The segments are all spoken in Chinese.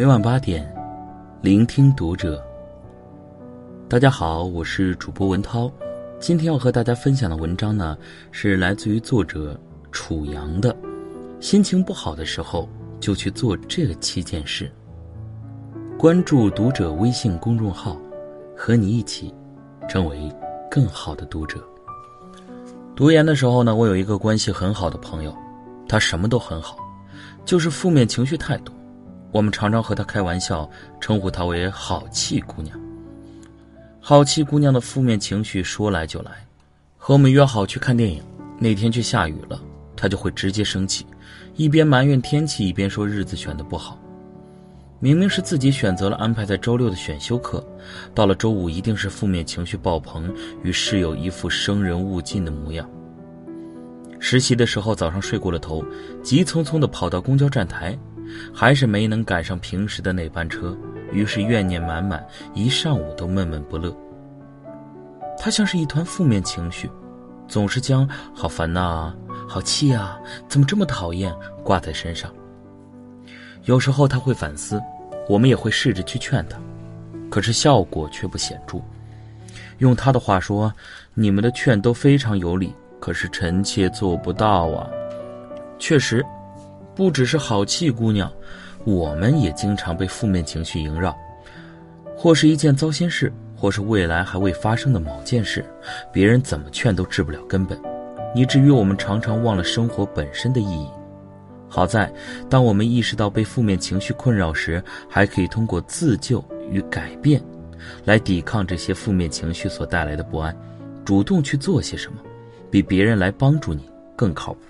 每晚八点，聆听读者。大家好，我是主播文涛。今天要和大家分享的文章呢，是来自于作者楚阳的。心情不好的时候，就去做这七件事。关注读者微信公众号，和你一起成为更好的读者。读研的时候呢，我有一个关系很好的朋友，他什么都很好，就是负面情绪太多。我们常常和她开玩笑，称呼她为“好气姑娘”。好气姑娘的负面情绪说来就来，和我们约好去看电影，那天却下雨了，她就会直接生气，一边埋怨天气，一边说日子选的不好。明明是自己选择了安排在周六的选修课，到了周五一定是负面情绪爆棚，与室友一副生人勿近的模样。实习的时候早上睡过了头，急匆匆地跑到公交站台。还是没能赶上平时的那班车，于是怨念满满，一上午都闷闷不乐。他像是一团负面情绪，总是将“好烦呐”“好气啊”“怎么这么讨厌”挂在身上。有时候他会反思，我们也会试着去劝他，可是效果却不显著。用他的话说：“你们的劝都非常有理，可是臣妾做不到啊。”确实。不只是好气姑娘，我们也经常被负面情绪萦绕，或是一件糟心事，或是未来还未发生的某件事，别人怎么劝都治不了根本，以至于我们常常忘了生活本身的意义。好在，当我们意识到被负面情绪困扰时，还可以通过自救与改变，来抵抗这些负面情绪所带来的不安，主动去做些什么，比别人来帮助你更靠谱。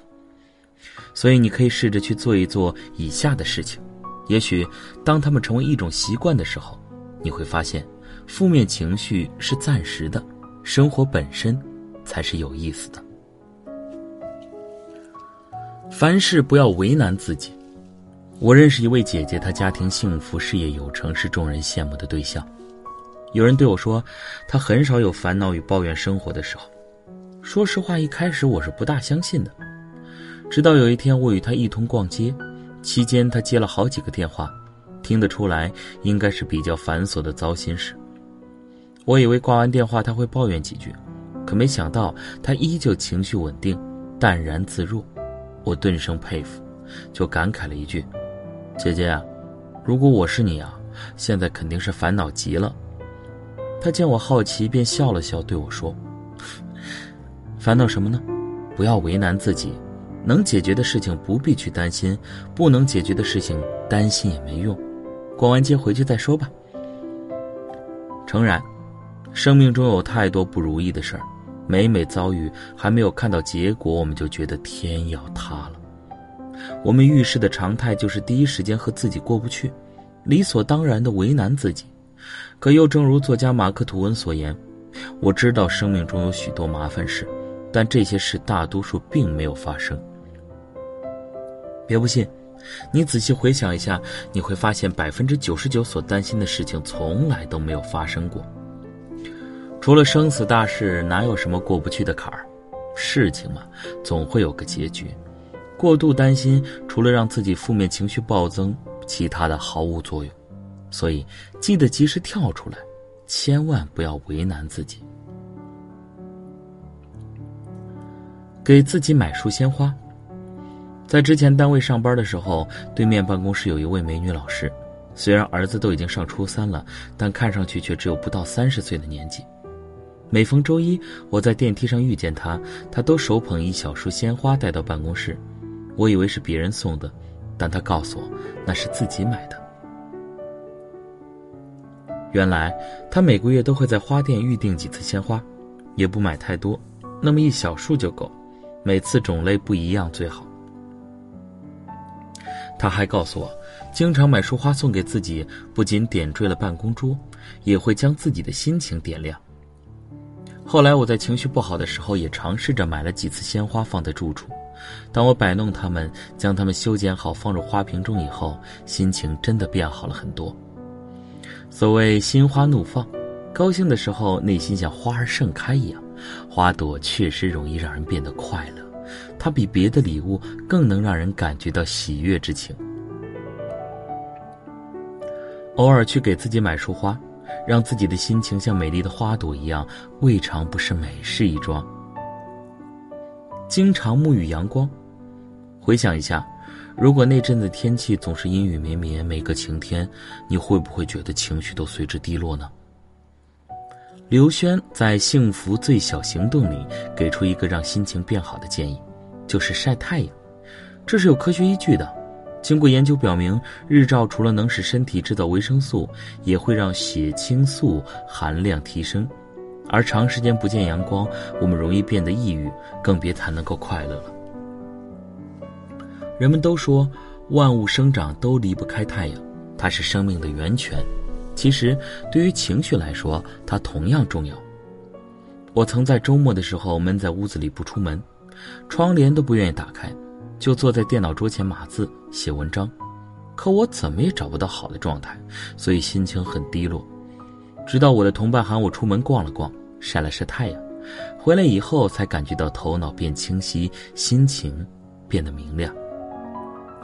所以，你可以试着去做一做以下的事情，也许当他们成为一种习惯的时候，你会发现，负面情绪是暂时的，生活本身才是有意思的。凡事不要为难自己。我认识一位姐姐，她家庭幸福，事业有成，是众人羡慕的对象。有人对我说，她很少有烦恼与抱怨生活的时候。说实话，一开始我是不大相信的。直到有一天，我与他一同逛街，期间他接了好几个电话，听得出来应该是比较繁琐的糟心事。我以为挂完电话他会抱怨几句，可没想到他依旧情绪稳定，淡然自若。我顿生佩服，就感慨了一句：“姐姐啊，如果我是你啊，现在肯定是烦恼极了。”他见我好奇，便笑了笑对我说：“ 烦恼什么呢？不要为难自己。”能解决的事情不必去担心，不能解决的事情担心也没用。逛完街回去再说吧。诚然，生命中有太多不如意的事儿，每每遭遇还没有看到结果，我们就觉得天要塌了。我们遇事的常态就是第一时间和自己过不去，理所当然的为难自己。可又正如作家马克吐温所言：“我知道生命中有许多麻烦事，但这些事大多数并没有发生。”别不信，你仔细回想一下，你会发现百分之九十九所担心的事情从来都没有发生过。除了生死大事，哪有什么过不去的坎儿？事情嘛，总会有个结局。过度担心，除了让自己负面情绪暴增，其他的毫无作用。所以，记得及时跳出来，千万不要为难自己。给自己买束鲜花。在之前单位上班的时候，对面办公室有一位美女老师，虽然儿子都已经上初三了，但看上去却只有不到三十岁的年纪。每逢周一，我在电梯上遇见她，她都手捧一小束鲜花带到办公室。我以为是别人送的，但她告诉我那是自己买的。原来她每个月都会在花店预定几次鲜花，也不买太多，那么一小束就够，每次种类不一样最好。他还告诉我，经常买束花送给自己，不仅点缀了办公桌，也会将自己的心情点亮。后来我在情绪不好的时候，也尝试着买了几次鲜花放在住处。当我摆弄它们，将它们修剪好放入花瓶中以后，心情真的变好了很多。所谓心花怒放，高兴的时候内心像花儿盛开一样，花朵确实容易让人变得快乐。它比别的礼物更能让人感觉到喜悦之情。偶尔去给自己买束花，让自己的心情像美丽的花朵一样，未尝不是美事一桩。经常沐浴阳光，回想一下，如果那阵子天气总是阴雨绵绵，每个晴天，你会不会觉得情绪都随之低落呢？刘轩在《幸福最小行动》里给出一个让心情变好的建议，就是晒太阳，这是有科学依据的。经过研究表明，日照除了能使身体制造维生素，也会让血清素含量提升。而长时间不见阳光，我们容易变得抑郁，更别谈能够快乐了。人们都说，万物生长都离不开太阳，它是生命的源泉。其实，对于情绪来说，它同样重要。我曾在周末的时候闷在屋子里不出门，窗帘都不愿意打开。就坐在电脑桌前码字写文章，可我怎么也找不到好的状态，所以心情很低落。直到我的同伴喊我出门逛了逛，晒了晒太阳，回来以后才感觉到头脑变清晰，心情变得明亮。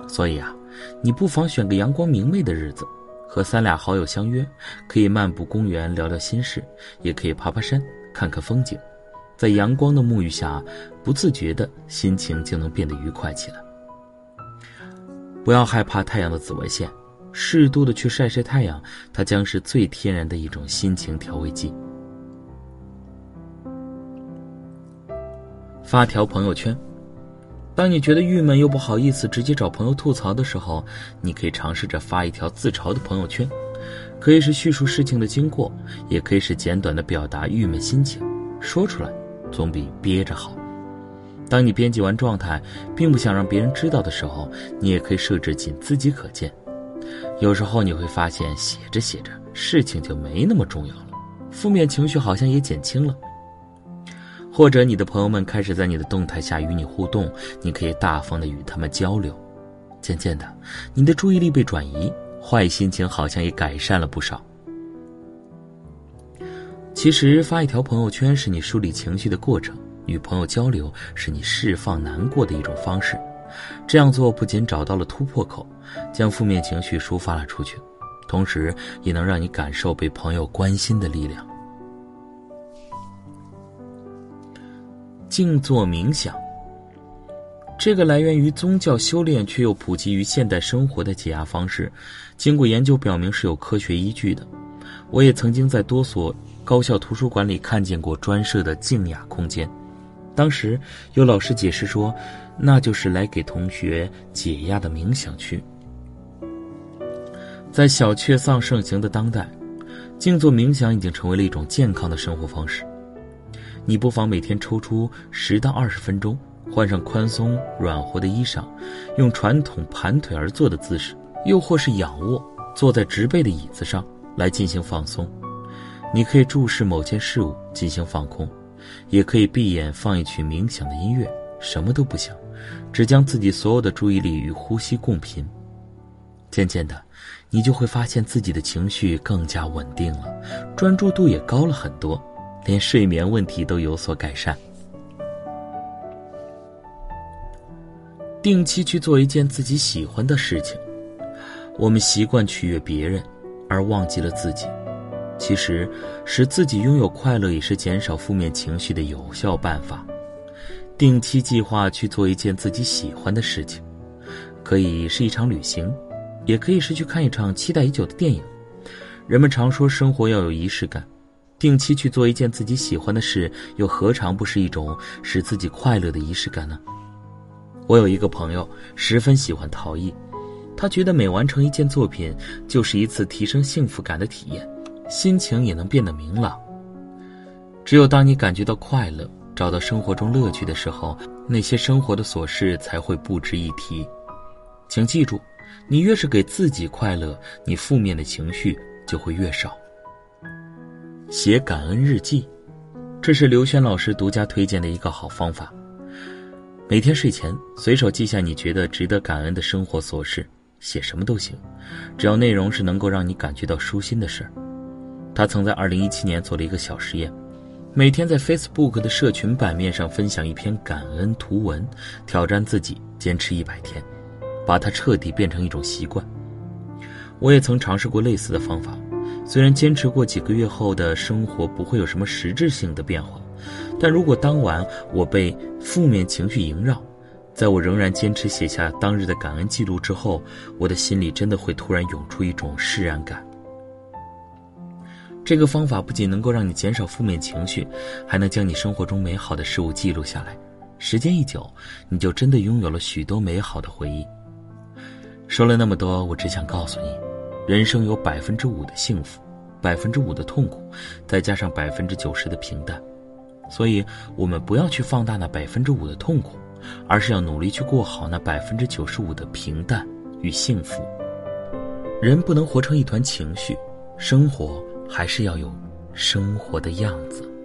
所以啊，你不妨选个阳光明媚的日子，和三俩好友相约，可以漫步公园聊聊心事，也可以爬爬山看看风景。在阳光的沐浴下，不自觉的心情就能变得愉快起来。不要害怕太阳的紫外线，适度的去晒晒太阳，它将是最天然的一种心情调味剂。发条朋友圈，当你觉得郁闷又不好意思直接找朋友吐槽的时候，你可以尝试着发一条自嘲的朋友圈，可以是叙述事情的经过，也可以是简短的表达郁闷心情，说出来。总比憋着好。当你编辑完状态，并不想让别人知道的时候，你也可以设置仅自己可见。有时候你会发现，写着写着，事情就没那么重要了，负面情绪好像也减轻了。或者你的朋友们开始在你的动态下与你互动，你可以大方的与他们交流。渐渐的，你的注意力被转移，坏心情好像也改善了不少。其实发一条朋友圈是你梳理情绪的过程，与朋友交流是你释放难过的一种方式。这样做不仅找到了突破口，将负面情绪抒发了出去，同时也能让你感受被朋友关心的力量。静坐冥想，这个来源于宗教修炼却又普及于现代生活的解压方式，经过研究表明是有科学依据的。我也曾经在多所。高校图书馆里看见过专设的静雅空间，当时有老师解释说，那就是来给同学解压的冥想区。在小确丧盛行的当代，静坐冥想已经成为了一种健康的生活方式。你不妨每天抽出十到二十分钟，换上宽松软和的衣裳，用传统盘腿而坐的姿势，又或是仰卧坐在直背的椅子上来进行放松。你可以注视某件事物进行放空，也可以闭眼放一曲冥想的音乐，什么都不想，只将自己所有的注意力与呼吸共频。渐渐的，你就会发现自己的情绪更加稳定了，专注度也高了很多，连睡眠问题都有所改善。定期去做一件自己喜欢的事情，我们习惯取悦别人，而忘记了自己。其实，使自己拥有快乐也是减少负面情绪的有效办法。定期计划去做一件自己喜欢的事情，可以是一场旅行，也可以是去看一场期待已久的电影。人们常说生活要有仪式感，定期去做一件自己喜欢的事，又何尝不是一种使自己快乐的仪式感呢？我有一个朋友十分喜欢陶艺，他觉得每完成一件作品，就是一次提升幸福感的体验。心情也能变得明朗。只有当你感觉到快乐，找到生活中乐趣的时候，那些生活的琐事才会不值一提。请记住，你越是给自己快乐，你负面的情绪就会越少。写感恩日记，这是刘轩老师独家推荐的一个好方法。每天睡前随手记下你觉得值得感恩的生活琐事，写什么都行，只要内容是能够让你感觉到舒心的事儿。他曾在二零一七年做了一个小实验，每天在 Facebook 的社群版面上分享一篇感恩图文，挑战自己坚持一百天，把它彻底变成一种习惯。我也曾尝试过类似的方法，虽然坚持过几个月后的生活不会有什么实质性的变化，但如果当晚我被负面情绪萦绕，在我仍然坚持写下当日的感恩记录之后，我的心里真的会突然涌出一种释然感。这个方法不仅能够让你减少负面情绪，还能将你生活中美好的事物记录下来。时间一久，你就真的拥有了许多美好的回忆。说了那么多，我只想告诉你，人生有百分之五的幸福，百分之五的痛苦，再加上百分之九十的平淡。所以，我们不要去放大那百分之五的痛苦。而是要努力去过好那百分之九十五的平淡与幸福。人不能活成一团情绪，生活还是要有生活的样子。